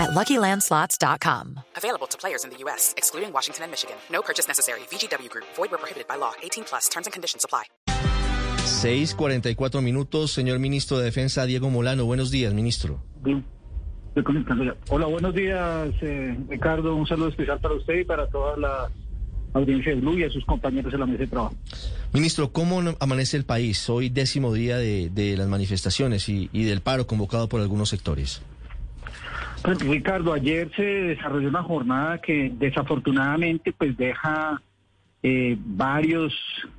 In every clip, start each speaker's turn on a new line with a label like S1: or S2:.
S1: at LuckyLandSlots.com.
S2: Available to players in the U.S., excluding Washington and Michigan. No purchase necessary. VGW Group. Void where prohibited by law. 18 plus. Terms and conditions apply.
S3: 6:44 minutos, señor ministro de Defensa Diego Molano. Buenos días, ministro.
S4: Hola, buenos días, eh, Ricardo. Un saludo especial para usted y para toda la audiencia de Blue y a sus compañeros en la mesa de trabajo.
S3: Ministro, ¿cómo amanece el país? Hoy décimo día de, de las manifestaciones y, y del paro convocado por algunos sectores.
S4: Pues, Ricardo, ayer se desarrolló una jornada que desafortunadamente pues deja eh, varios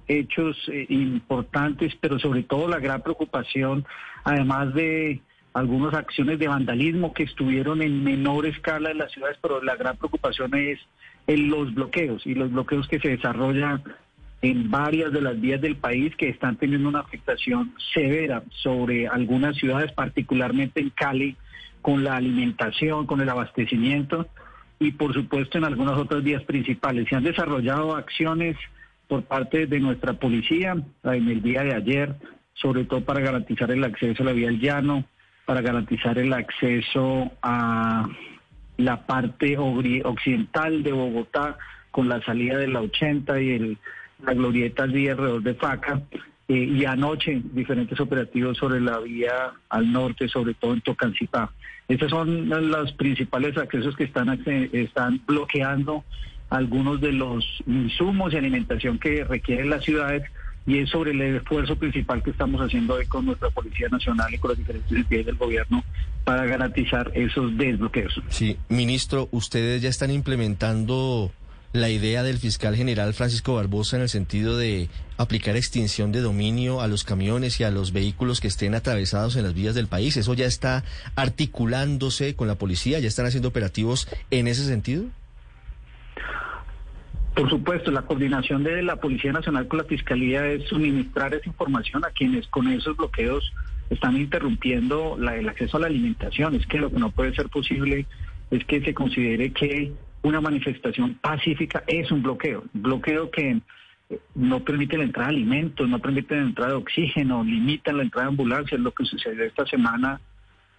S4: hechos eh, importantes, pero sobre todo la gran preocupación, además de algunas acciones de vandalismo que estuvieron en menor escala en las ciudades, pero la gran preocupación es en los bloqueos y los bloqueos que se desarrollan en varias de las vías del país que están teniendo una afectación severa sobre algunas ciudades, particularmente en Cali, con la alimentación, con el abastecimiento y por supuesto en algunas otras vías principales. Se han desarrollado acciones por parte de nuestra policía en el día de ayer, sobre todo para garantizar el acceso a la vía del llano, para garantizar el acceso a la parte occidental de Bogotá con la salida de la 80 y el, la glorieta allí alrededor de Faca. Eh, y anoche diferentes operativos sobre la vía al norte, sobre todo en Tocancipá. Estos son los principales accesos que están, están bloqueando algunos de los insumos y alimentación que requieren las ciudades y es sobre el esfuerzo principal que estamos haciendo hoy con nuestra Policía Nacional y con las diferentes entidades del gobierno para garantizar esos desbloqueos.
S3: Sí, ministro, ustedes ya están implementando la idea del fiscal general Francisco Barbosa en el sentido de aplicar extinción de dominio a los camiones y a los vehículos que estén atravesados en las vías del país. ¿Eso ya está articulándose con la policía? ¿Ya están haciendo operativos en ese sentido?
S4: Por supuesto, la coordinación de la Policía Nacional con la Fiscalía es suministrar esa información a quienes con esos bloqueos están interrumpiendo el acceso a la alimentación. Es que lo que no puede ser posible es que se considere que una manifestación pacífica es un bloqueo, bloqueo que eh, no permite la entrada de alimentos, no permite la entrada de oxígeno, limita la entrada de ambulancias, lo que sucedió esta semana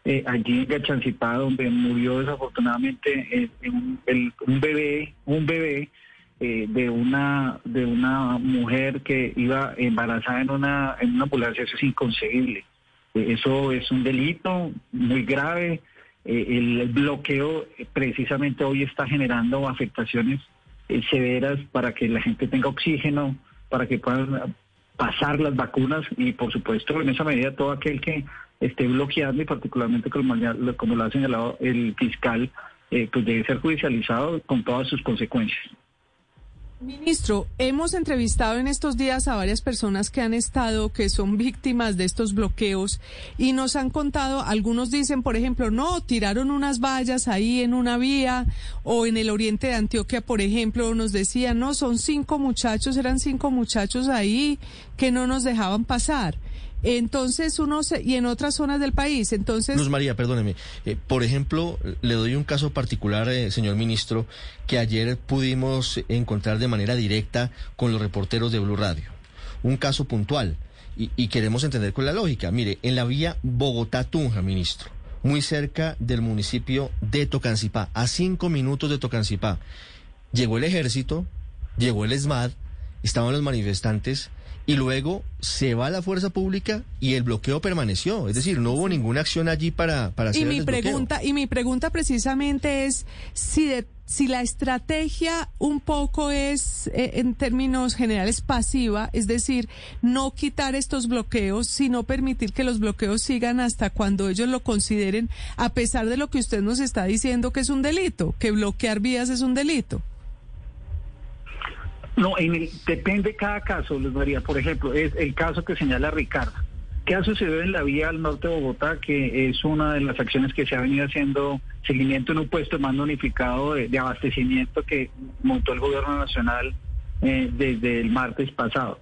S4: eh, allí en Gachancipá, donde murió desafortunadamente eh, un, bebé, un bebé de una de una mujer que iba embarazada en una en una ambulancia, eso es inconcebible. eso es un delito muy grave. eh, el bloqueo eh, precisamente hoy está generando afectaciones eh, severas para que la gente tenga oxígeno, para que puedan pasar las vacunas y por supuesto en esa medida todo aquel que esté bloqueando y particularmente como lo ha señalado el fiscal, pues debe ser judicializado con todas sus consecuencias.
S5: Ministro, hemos entrevistado en estos días a varias personas que han estado, que son víctimas de estos bloqueos y nos han contado, algunos dicen, por ejemplo, no, tiraron unas vallas ahí en una vía o en el oriente de Antioquia, por ejemplo, nos decían, no, son cinco muchachos, eran cinco muchachos ahí que no nos dejaban pasar. Entonces uno se, y en otras zonas del país, entonces...
S3: Luz María, perdóneme. Eh, por ejemplo, le doy un caso particular, eh, señor ministro, que ayer pudimos encontrar de manera directa con los reporteros de Blue Radio. Un caso puntual. Y, y queremos entender con la lógica. Mire, en la vía Bogotá-Tunja, ministro, muy cerca del municipio de Tocancipá, a cinco minutos de Tocancipá, llegó el ejército, llegó el ESMAD, estaban los manifestantes y luego se va la fuerza pública y el bloqueo permaneció. Es decir, no hubo ninguna acción allí para, para hacer
S5: y mi
S3: el
S5: pregunta Y mi pregunta precisamente es si, si la estrategia un poco es, eh, en términos generales, pasiva, es decir, no quitar estos bloqueos, sino permitir que los bloqueos sigan hasta cuando ellos lo consideren, a pesar de lo que usted nos está diciendo que es un delito, que bloquear vías es un delito.
S4: No, en el, depende cada caso, Luis María. Por ejemplo, es el caso que señala Ricardo. ¿Qué ha sucedido en la vía al norte de Bogotá? Que es una de las acciones que se ha venido haciendo seguimiento en un puesto mando unificado de, abastecimiento que montó el gobierno nacional eh, desde el martes pasado.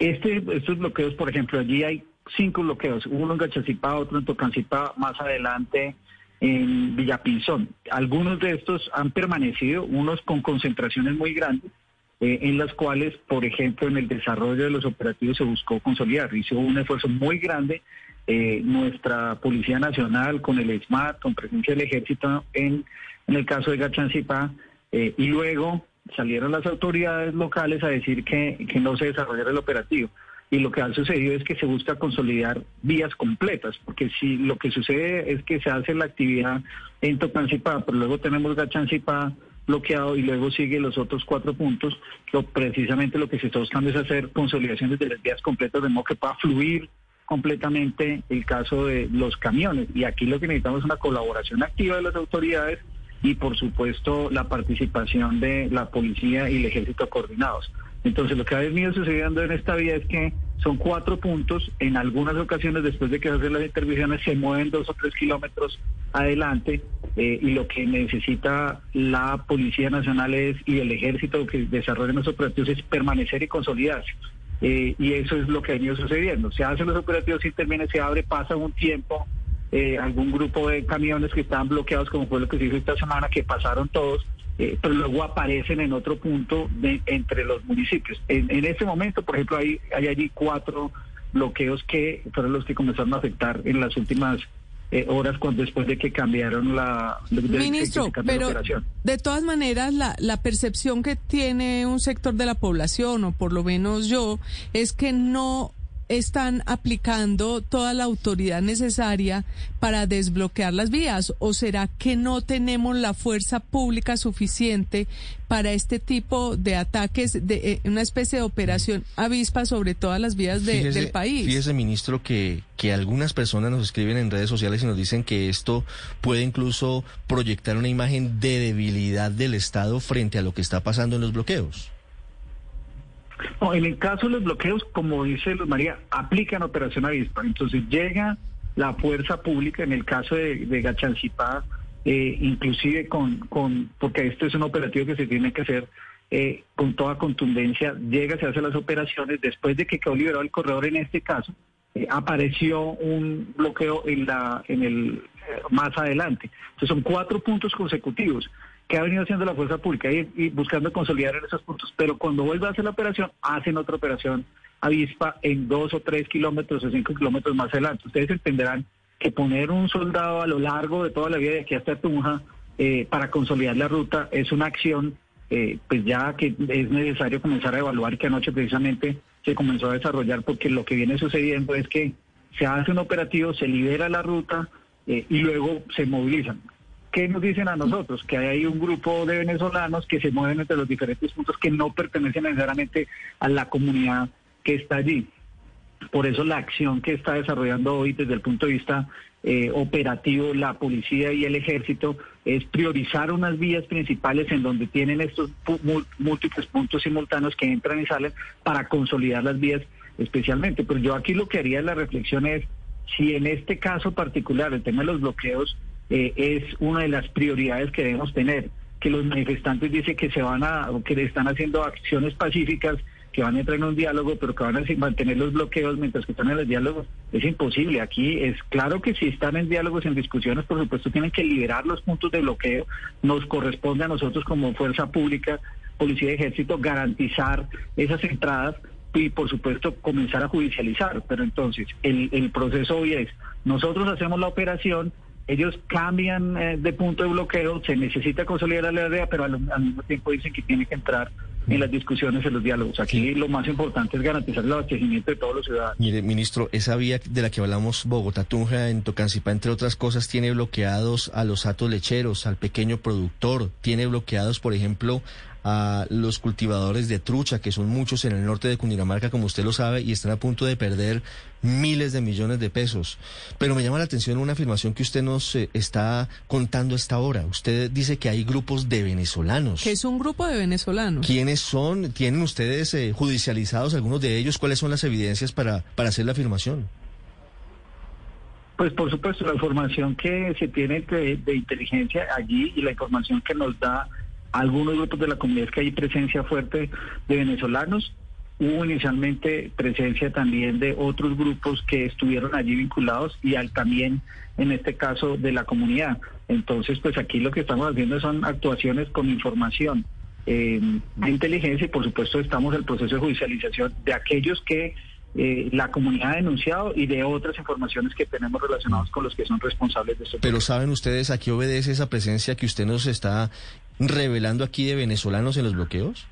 S4: Este, estos bloqueos, por ejemplo, allí hay cinco bloqueos, uno en Gachacipá, otro en Tocancipá, más adelante en Villapinzón. Algunos de estos han permanecido, unos con concentraciones muy grandes, eh, en las cuales, por ejemplo, en el desarrollo de los operativos se buscó consolidar. Hizo un esfuerzo muy grande eh, nuestra Policía Nacional con el ESMAD, con presencia del Ejército en, el caso de Gachancipá, eh, y luego salieron las autoridades locales a decir que, que no se desarrollara el operativo y lo que ha sucedido es que se busca consolidar vías completas, porque si lo que sucede es que se hace la actividad en Tocancipá, pero luego tenemos Gachancipá bloqueado y luego sigue los otros cuatro puntos, que precisamente lo que se está buscando es hacer consolidaciones de las vías completas de modo que pueda fluir completamente el caso de los camiones. Y aquí lo que necesitamos es una colaboración activa de las autoridades y por supuesto la participación de la policía y el ejército coordinados. Entonces, lo que ha venido sucediendo en esta vía es que son cuatro puntos. En algunas ocasiones, después de que se hacen las intervenciones, se mueven dos o tres kilómetros adelante. Eh, y lo que necesita la Policía Nacional es, y el Ejército que desarrollen los operativos es permanecer y consolidarse. Eh, y eso es lo que ha venido sucediendo. Se hacen los operativos, se interviene, se abre, pasa un tiempo. Eh, algún grupo de camiones que estaban bloqueados, como fue lo que se hizo esta semana, que pasaron todos eh, pero luego aparecen en otro punto de, entre los municipios. En, en este momento, por ejemplo, hay, hay allí cuatro bloqueos que fueron los que comenzaron a afectar en las últimas eh, horas cuando después de que cambiaron la
S5: ministro pero de todas maneras la, la percepción que tiene un sector de la población o por lo menos yo es que no están aplicando toda la autoridad necesaria para desbloquear las vías? ¿O será que no tenemos la fuerza pública suficiente para este tipo de ataques, de eh, una especie de operación avispa sobre todas las vías del país?
S3: Fíjese, ministro, que, que algunas personas nos escriben en redes sociales y nos dicen que esto puede incluso proyectar una imagen de debilidad del Estado frente a lo que está pasando en los bloqueos.
S4: No, en el caso de los bloqueos, como dice Luz María, aplican operación avispa. Entonces llega la fuerza pública, en el caso de, de Gachancipá, eh, inclusive con, con, porque esto es un operativo que se tiene que hacer eh, con toda contundencia, llega, se hace las operaciones, después de que quedó liberado el corredor en este caso, eh, apareció un bloqueo en la en el más adelante. Entonces son cuatro puntos consecutivos que ha venido haciendo la fuerza pública y, buscando consolidar en esos puntos. Pero cuando vuelve a hacer la operación, hacen otra operación avispa en dos o tres kilómetros o cinco kilómetros más adelante. Ustedes entenderán que poner un soldado a lo largo de toda la vía de aquí hasta Tunja eh, para consolidar la ruta es una acción eh, pues ya que es necesario comenzar a evaluar que anoche precisamente se comenzó a desarrollar porque lo que viene sucediendo es que se hace un operativo, se libera la ruta eh, y luego se movilizan. ¿Qué nos dicen a nosotros? Que hay un grupo de venezolanos que se mueven entre los diferentes puntos que no pertenecen necesariamente a la comunidad que está allí. Por eso la acción que está desarrollando hoy desde el punto de vista eh, operativo la policía y el ejército es priorizar unas vías principales en donde tienen estos múltiples puntos simultáneos que entran y salen para consolidar las vías especialmente. Pero yo aquí lo que haría la reflexión es si en este caso particular, el tema de los bloqueos, eh, es una de las prioridades que debemos tener. Que los manifestantes dicen que se van a, que le están haciendo acciones pacíficas, que van a entrar en un diálogo, pero que van a mantener los bloqueos mientras que están en los diálogos, es imposible. Aquí es claro que si están en diálogos, en discusiones, por supuesto tienen que liberar los puntos de bloqueo. Nos corresponde a nosotros como fuerza pública, policía y ejército, garantizar esas entradas y por supuesto comenzar a judicializar. Pero entonces el, el proceso hoy es, nosotros hacemos la operación, ellos cambian eh, de punto de bloqueo, se necesita consolidar la idea, pero al, mismo tiempo dicen que tiene que entrar en las discusiones, en los diálogos. Aquí lo más importante es garantizar el abastecimiento de todos los ciudadanos.
S3: Mire, ministro, esa vía de la que hablamos, Bogotá-Tunja, en Tocancipá, entre otras cosas, tiene bloqueados a los atos lecheros, al pequeño productor, tiene bloqueados, por ejemplo, a los cultivadores de trucha, que son muchos en el norte de Cundinamarca, como usted lo sabe, y están a punto de perder miles de millones de pesos. Pero me llama la atención una afirmación que usted nos eh, está contando esta hora. Usted dice que hay grupos de venezolanos.
S5: ¿Qué es un grupo de venezolanos?
S3: ¿Quiénes son? ¿Tienen ustedes eh, judicializados algunos de ellos? ¿Cuáles son las evidencias para, para hacer la afirmación?
S4: Pues por supuesto, la información que se tiene de inteligencia allí y la información que nos da algunos grupos de la comunidad que hay presencia fuerte de venezolanos hubo inicialmente presencia también de otros grupos que estuvieron allí vinculados y al también, en este caso, de la comunidad. Entonces, pues aquí lo que estamos haciendo son actuaciones con información eh, de inteligencia y por supuesto estamos en el proceso de judicialización de aquellos que eh, la comunidad ha denunciado y de otras informaciones que tenemos relacionadas con los que son responsables de esto.
S3: Pero ¿saben ustedes a qué obedece esa presencia que usted nos está revelando aquí de venezolanos en los bloqueos?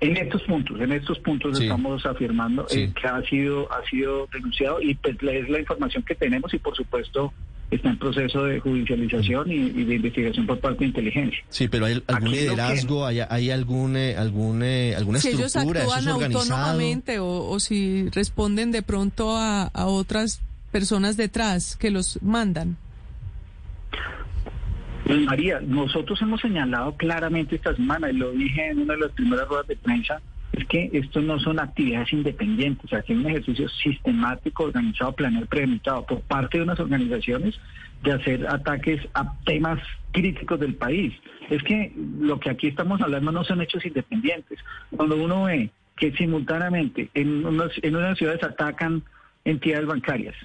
S4: En estos puntos, en estos puntos estamos afirmando eh, que ha sido ha sido denunciado y pues es la información que tenemos y por supuesto está en proceso de judicialización y, de investigación por parte de inteligencia.
S3: Sí, pero hay algún liderazgo, hay, hay algún, eh, algún, eh, alguna
S5: si
S3: estructura,
S5: ellos actúan autónomamente o, o, si responden de pronto a, a otras personas detrás que los mandan.
S4: Pues María, nosotros hemos señalado claramente esta semana, y lo dije en una de las primeras ruedas de prensa, es que esto no son actividades independientes, que es un ejercicio sistemático, organizado, planeado, premeditado por parte de unas organizaciones de hacer ataques a temas críticos del país. Es que lo que aquí estamos hablando no son hechos independientes. Cuando uno ve que simultáneamente en unas, en unas ciudades atacan entidades bancarias,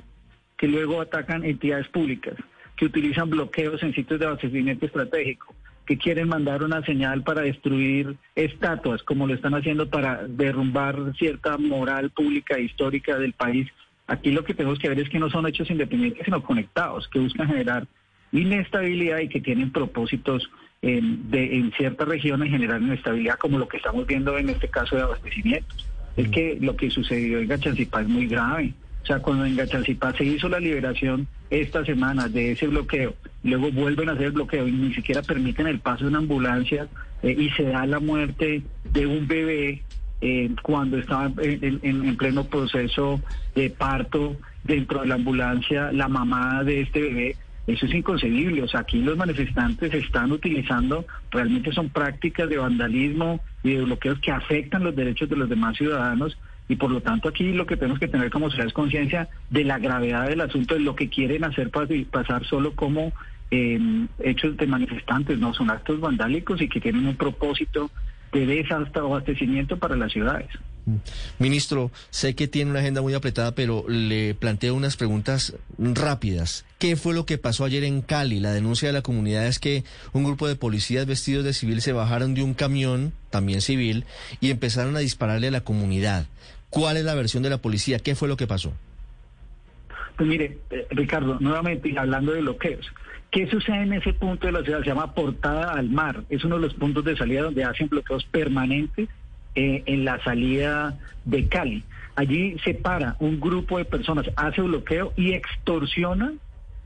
S4: que luego atacan entidades públicas, que utilizan bloqueos en sitios de abastecimiento estratégico, que quieren mandar una señal para destruir estatuas, como lo están haciendo para derrumbar cierta moral pública e histórica del país. Aquí lo que tenemos que ver es que no son hechos independientes, sino conectados, que buscan generar inestabilidad y que tienen propósitos en, de, en ciertas regiones generar inestabilidad, como lo que estamos viendo en este caso de abastecimiento. Es que lo que sucedió en Gachancipá es muy grave. O sea, cuando en Gachancipá se hizo la liberación esta semana de ese bloqueo, luego vuelven a hacer el bloqueo y ni siquiera permiten el paso de una ambulancia eh, y se da la muerte de un bebé eh, cuando estaba en, pleno proceso de parto dentro de la ambulancia, la mamá de este bebé. Eso es inconcebible. O sea, aquí los manifestantes están utilizando, realmente son prácticas de vandalismo y de bloqueos que afectan los derechos de los demás ciudadanos y por lo tanto aquí lo que tenemos que tener como sociedad es conciencia de la gravedad del asunto, de lo que quieren hacer pasar solo como eh, hechos de manifestantes, no son actos vandálicos y que tienen un propósito de desabastecimiento para las ciudades. Mm.
S3: Ministro, sé que tiene una agenda muy apretada, pero le planteo unas preguntas rápidas. ¿Qué fue lo que pasó ayer en Cali? La denuncia de la comunidad es que un grupo de policías vestidos de civil se bajaron de un camión, también civil, y empezaron a dispararle a la comunidad. ¿Cuál es la versión de la policía? ¿Qué fue lo que pasó?
S4: Pues mire, eh, Ricardo, nuevamente hablando de bloqueos. ¿Qué sucede en ese punto de la ciudad? Se llama Portada al Mar. Es uno de los puntos de salida donde hacen bloqueos permanentes eh, en la salida de Cali. Allí se para un grupo de personas, hace bloqueo y extorsiona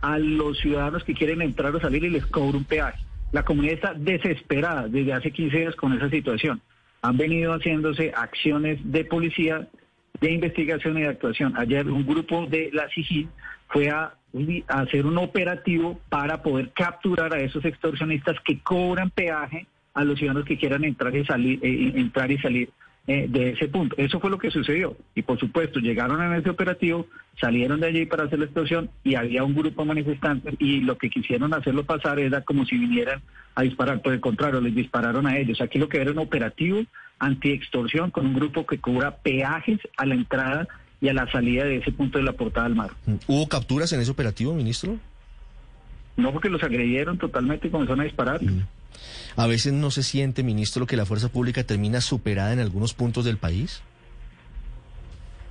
S4: a los ciudadanos que quieren entrar o salir y les cobra un peaje. La comunidad está desesperada desde hace 15 días con esa situación han venido haciéndose acciones de policía, de investigación y de actuación. Ayer un grupo de la SIGIN fue a, hacer un operativo para poder capturar a esos extorsionistas que cobran peaje a los ciudadanos que quieran entrar y salir, eh, entrar y salir eh, de ese punto. Eso fue lo que sucedió. Y por supuesto, llegaron a ese operativo, salieron de allí para hacer la extorsión y había un grupo de manifestantes y lo que quisieron hacerlo pasar era como si vinieran a disparar. Por el contrario, les dispararon a ellos. Aquí lo que era un operativo anti-extorsión con un grupo que cobra peajes a la entrada y a la salida de ese punto de la portada del mar.
S3: ¿Hubo capturas en ese operativo, ministro?
S4: No, porque los agredieron totalmente y comenzaron a disparar. Mm.
S3: ¿A veces no se siente, ministro, que la fuerza pública termina superada en algunos puntos del país?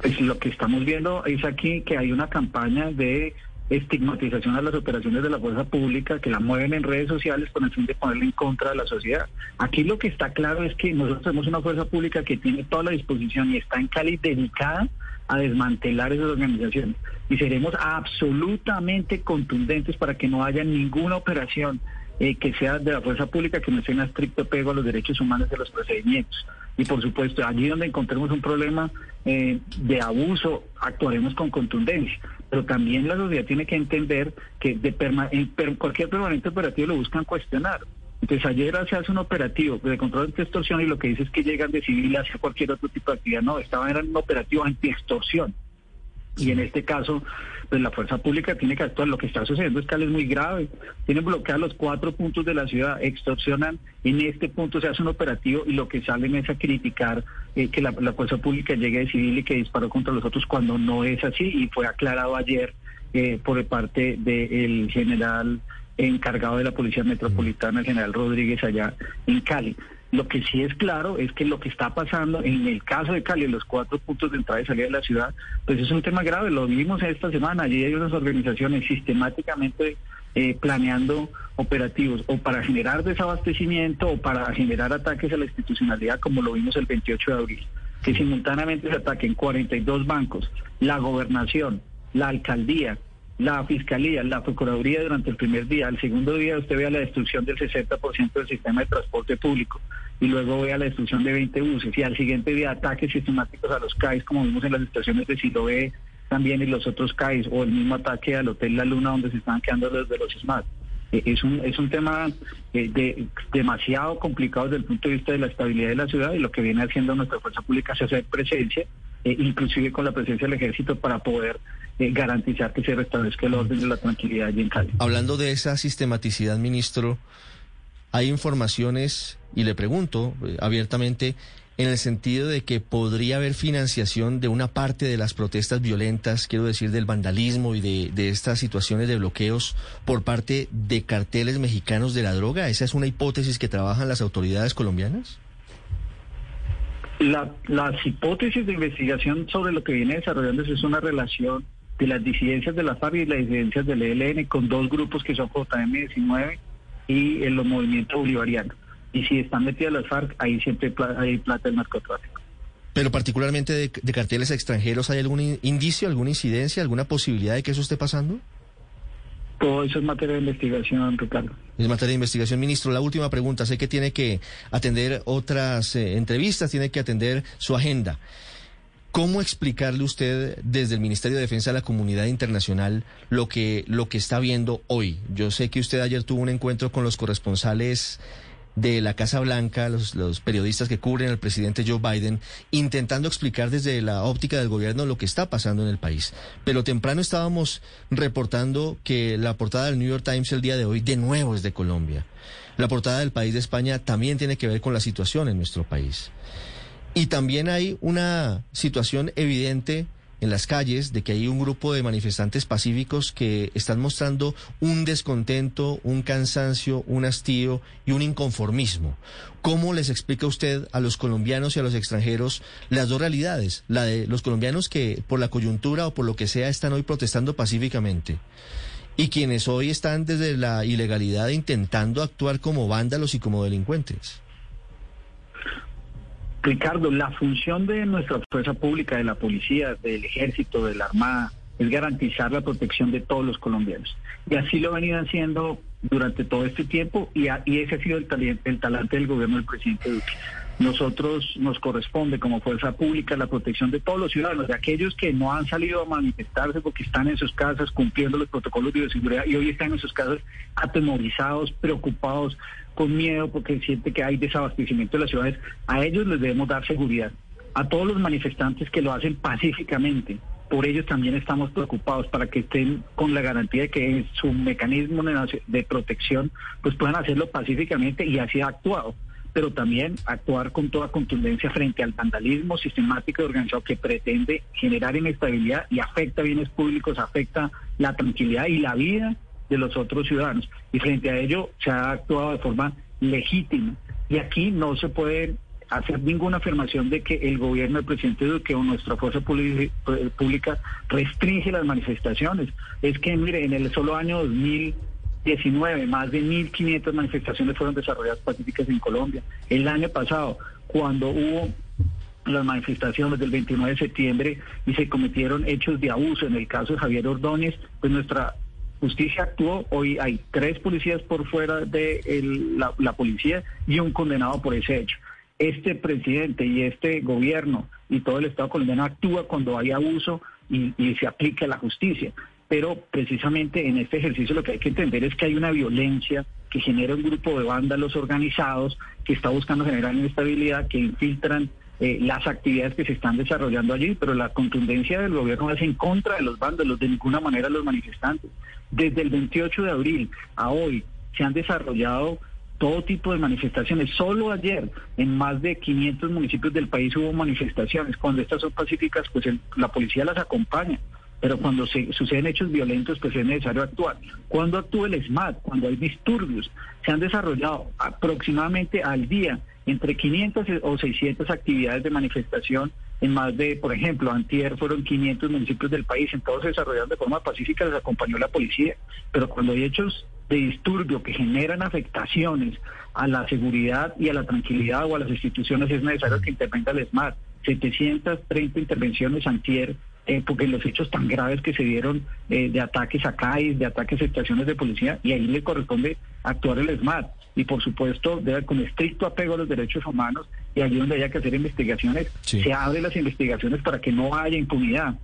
S4: Pues lo que estamos viendo es aquí que hay una campaña de estigmatización a las operaciones de la fuerza pública que la mueven en redes sociales con el fin de ponerle en contra de la sociedad. Aquí lo que está claro es que nosotros tenemos una fuerza pública que tiene toda la disposición y está en Cali dedicada a desmantelar esas organizaciones. Y seremos absolutamente contundentes para que no haya ninguna operación eh, que sea de la fuerza pública que no esté en estricto pego a los derechos humanos de los procedimientos. Y por supuesto, allí donde encontremos un problema eh, de abuso, actuaremos con contundencia. Pero también la sociedad tiene que entender que de en cualquier permanente operativo lo buscan cuestionar. Entonces ayer se hace un operativo de control de extorsión y lo que dice es que llegan de civil hacia cualquier otro tipo de actividad. No, estaban en un operativo anti-extorsión. Y en este caso, pues la fuerza pública tiene que actuar. Lo que está sucediendo es que es muy grave. Tienen bloqueados los cuatro puntos de la ciudad, extorsionan. En este punto se hace un operativo y lo que salen es a criticar eh, que la, fuerza pública llegue de civil y que disparó contra los otros cuando no es así. Y fue aclarado ayer eh, por parte del general encargado de la Policía Metropolitana, el general Rodríguez, allá en Cali. Lo que sí es claro es que lo que está pasando en el caso de Cali, los cuatro puntos de entrada y salida de la ciudad, pues es un tema grave. Lo vimos esta semana. Allí hay unas organizaciones sistemáticamente eh, planeando operativos o para generar desabastecimiento o para generar ataques a la institucionalidad, como lo vimos el 28 de abril. Que simultáneamente se ataquen 42 bancos, la gobernación, la alcaldía, la Fiscalía, la Procuraduría durante el primer día. Al segundo día usted vea la destrucción del 60% del sistema de transporte público y luego vea la destrucción de 20 buses y al siguiente día ataques sistemáticos a los CAIs como vimos en las estaciones de Siloé también y los otros CAIs o el mismo ataque al Hotel La Luna donde se están quedando los de los SMART. Eh, es un, es un tema eh, de, demasiado complicado desde el punto de vista de la estabilidad de la ciudad y lo que viene haciendo nuestra fuerza pública es hacer presencia, eh, inclusive con la presencia del ejército para poder garantizar que se restablezca el orden de la tranquilidad allí en Cali.
S3: Hablando de esa sistematicidad, ministro, hay informaciones, y le pregunto abiertamente, en el sentido de que podría haber financiación de una parte de las protestas violentas, quiero decir, del vandalismo y de, estas situaciones de bloqueos por parte de carteles mexicanos de la droga. ¿Esa es una hipótesis que trabajan las autoridades colombianas?
S4: las hipótesis de investigación sobre lo que viene desarrollándose es una relación de las disidencias de la FARC y las disidencias del ELN con dos grupos que son JM19 y en los movimientos bolivarianos. Y si están metidas las FARC, ahí siempre hay plata del narcotráfico.
S3: Pero particularmente de, carteles extranjeros, ¿hay algún indicio, alguna incidencia, alguna posibilidad de que eso esté pasando?
S4: Todo eso es materia de investigación, Ricardo.
S3: Es materia de investigación. Ministro, la última pregunta. Sé que tiene que atender otras eh, entrevistas, tiene que atender su agenda. ¿Cómo explicarle usted desde el Ministerio de Defensa a la comunidad internacional lo que, lo que está viendo hoy? Yo sé que usted ayer tuvo un encuentro con los corresponsales de la Casa Blanca, los, periodistas que cubren al presidente Joe Biden, intentando explicar desde la óptica del gobierno lo que está pasando en el país. Pero temprano estábamos reportando que la portada del New York Times el día de hoy de nuevo es de Colombia. La portada del país de España también tiene que ver con la situación en nuestro país. Y también hay una situación evidente en las calles de que hay un grupo de manifestantes pacíficos que están mostrando un descontento, un cansancio, un hastío y un inconformismo. ¿Cómo les explica usted a los colombianos y a los extranjeros las dos realidades? La de los colombianos que por la coyuntura o por lo que sea están hoy protestando pacíficamente y quienes hoy están desde la ilegalidad intentando actuar como vándalos y como delincuentes.
S4: Ricardo, la función de nuestra fuerza pública, de la policía, del ejército, de la armada, es garantizar la protección de todos los colombianos. Y así lo han venido haciendo durante todo este tiempo y, ese ha sido el, el talante del gobierno del presidente Duque. Nosotros nos corresponde como fuerza pública la protección de todos los ciudadanos, de aquellos que no han salido a manifestarse porque están en sus casas cumpliendo los protocolos de bioseguridad y hoy están en sus casas atemorizados, preocupados, con miedo porque siente que hay desabastecimiento de las ciudades. A ellos les debemos dar seguridad. A todos los manifestantes que lo hacen pacíficamente, por ellos también estamos preocupados para que estén con la garantía de que su mecanismo de protección pues puedan hacerlo pacíficamente y así ha actuado pero también actuar con toda contundencia frente al vandalismo sistemático y organizado que pretende generar inestabilidad y afecta bienes públicos, afecta la tranquilidad y la vida de los otros ciudadanos. Y frente a ello se ha actuado de forma legítima. Y aquí no se puede hacer ninguna afirmación de que el gobierno del presidente Duque o nuestra fuerza pública restringe las manifestaciones. Es que, mire, en el solo año 2000 19, más de 1.500 manifestaciones fueron desarrolladas pacíficas en Colombia. El año pasado, cuando hubo las manifestaciones del 29 de septiembre y se cometieron hechos de abuso, en el caso de Javier Ordóñez, pues nuestra justicia actuó. Hoy hay tres policías por fuera de la, policía y un condenado por ese hecho. Este presidente y este gobierno y todo el Estado colombiano actúa cuando hay abuso y, y se aplica la justicia pero precisamente en este ejercicio lo que hay que entender es que hay una violencia que genera un grupo de vándalos organizados que está buscando generar inestabilidad, que infiltran eh, las actividades que se están desarrollando allí, pero la contundencia del gobierno es en contra de los vándalos, de ninguna manera los manifestantes. Desde el 28 de abril a hoy se han desarrollado todo tipo de manifestaciones. Solo ayer en más de 500 municipios del país hubo manifestaciones. Cuando estas son pacíficas, pues la policía las acompaña. Pero cuando se suceden hechos violentos, pues es necesario actuar. Cuando actúa el SMAT, cuando hay disturbios, se han desarrollado aproximadamente al día entre 500 o 600 actividades de manifestación en más de, por ejemplo, antier fueron 500 municipios del país, en todos se desarrollaron de forma pacífica, les acompañó la policía, pero cuando hay hechos de disturbio que generan afectaciones a la seguridad y a la tranquilidad o a las instituciones, es necesario que intervenga el SMAT. 730 intervenciones antier eh, porque los hechos tan graves que se dieron eh, de ataques a CAIS, de ataques a estaciones de policía, y ahí le corresponde actuar el SMAT. Y por supuesto, debe, con estricto apego a los derechos humanos, y allí donde haya que hacer investigaciones, se abren las investigaciones para que no haya impunidad.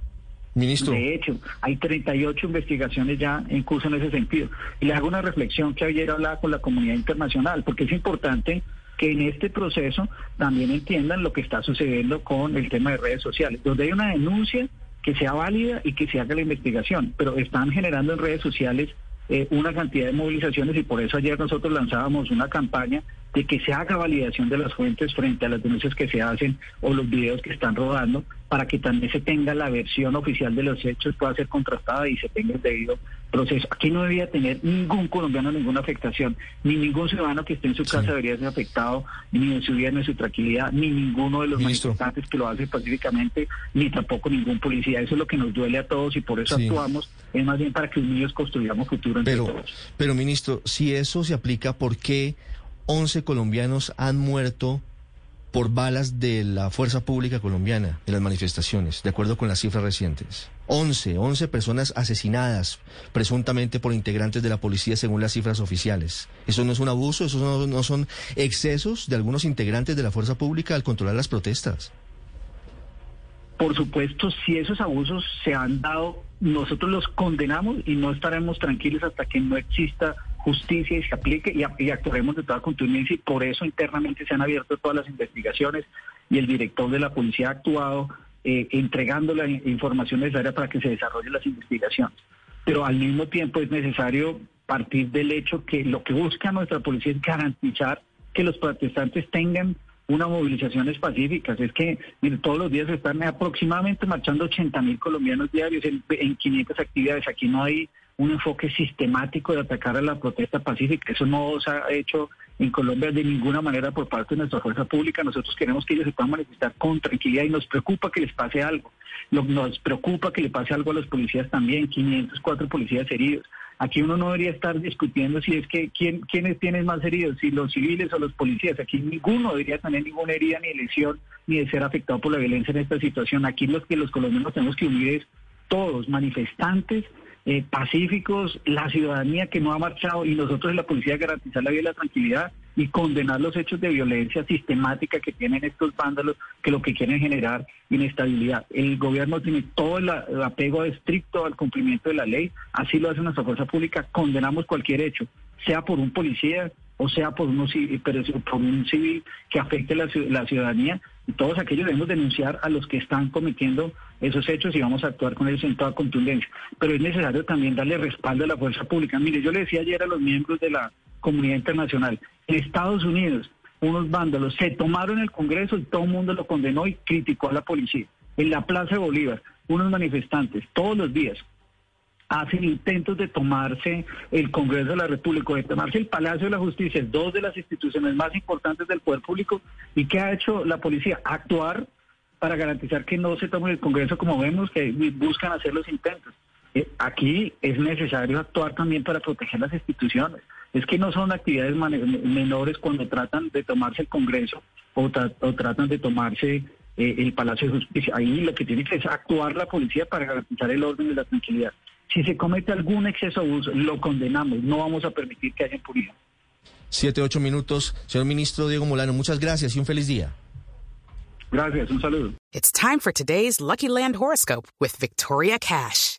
S3: Ministro.
S4: De hecho, hay 38 investigaciones ya en curso en ese sentido. Y le hago una reflexión que ayer hablaba con la comunidad internacional, porque es importante que en este proceso también entiendan lo que está sucediendo con el tema de redes sociales, donde hay una denuncia que sea válida y que se haga la investigación, pero están generando en redes sociales eh, una cantidad de movilizaciones y por eso ayer nosotros lanzábamos una campaña de que se haga validación de las fuentes frente a las denuncias que se hacen o los videos que están rodando para que también se tenga la versión oficial de los hechos, pueda ser contrastada y se tenga el debido proceso. Aquí no debería tener ningún colombiano ninguna afectación, ni ningún ciudadano que esté en su casa debería ser afectado, ni en su vida, ni en su tranquilidad, ni ninguno de los manifestantes que lo hace pacíficamente, ni tampoco ningún policía. Eso es lo que nos duele a todos y por eso actuamos, es más bien para que unidos construyamos futuro entre
S3: pero,
S4: todos.
S3: Pero, ministro, si eso se aplica, ¿por qué 11 colombianos han muerto por balas de la fuerza pública colombiana en las manifestaciones, de acuerdo con las cifras recientes. 11, 11 personas asesinadas presuntamente por integrantes de la policía según las cifras oficiales. ¿Eso no es un abuso? ¿Eso no, son excesos de algunos integrantes de la fuerza pública al controlar las protestas?
S4: Por supuesto, si esos abusos se han dado, nosotros los condenamos y no estaremos tranquilos hasta que no exista justicia y se aplique y, actuaremos de toda contundencia y por eso internamente se han abierto todas las investigaciones y el director de la policía ha actuado eh, entregando la información necesaria para que se desarrollen las investigaciones. Pero al mismo tiempo es necesario partir del hecho que lo que busca nuestra policía es garantizar que los protestantes tengan unas movilizaciones pacíficas. Es que todos los días están aproximadamente marchando 80 mil colombianos diarios en, en 500 actividades. Aquí no hay un enfoque sistemático de atacar a la protesta pacífica. Eso no se ha hecho en Colombia de ninguna manera por parte de nuestra fuerza pública. Nosotros queremos que ellos se puedan manifestar con tranquilidad y nos preocupa que les pase algo. Nos preocupa que le pase algo a los policías también, 504 policías heridos. Aquí uno no debería estar discutiendo si es que quién, quiénes tienen más heridos, si los civiles o los policías. Aquí ninguno debería tener ninguna herida ni lesión ni de ser afectado por la violencia en esta situación. Aquí los que los colombianos tenemos que unir es todos, manifestantes, eh, pacíficos, la ciudadanía que no ha marchado y nosotros en la policía garantizar la vida y la tranquilidad y condenar los hechos de violencia sistemática que tienen estos vándalos que lo que quieren generar inestabilidad. El gobierno tiene todo el, apego estricto al cumplimiento de la ley, así lo hace nuestra fuerza pública, condenamos cualquier hecho, sea por un policía, o sea por, uno, pero por un civil que afecte la, la ciudadanía, y todos aquellos debemos denunciar a los que están cometiendo esos hechos y vamos a actuar con ellos en toda contundencia. Pero es necesario también darle respaldo a la fuerza pública. Mire, yo le decía ayer a los miembros de la comunidad internacional, en Estados Unidos, unos vándalos se tomaron el Congreso y todo el mundo lo condenó y criticó a la policía. En la Plaza de Bolívar, unos manifestantes todos los días hacen intentos de tomarse el Congreso de la República, de tomarse el Palacio de la Justicia, dos de las instituciones más importantes del poder público. ¿Y qué ha hecho la policía? Actuar para garantizar que no se tome el Congreso como vemos que buscan hacer los intentos. Eh, aquí es necesario actuar también para proteger las instituciones. Es que no son actividades menores cuando tratan de tomarse el Congreso o, tratan de tomarse eh, el Palacio de Justicia. Ahí lo que tiene que es actuar la policía para garantizar el orden y la tranquilidad. Si se comete algún exceso de abuso, lo condenamos. No vamos a permitir que haya impunidad.
S3: Siete, ocho minutos. Señor ministro Diego Molano, muchas gracias y un feliz día.
S4: Gracias, un saludo.
S2: It's time for today's Lucky Land horoscope with Victoria Cash.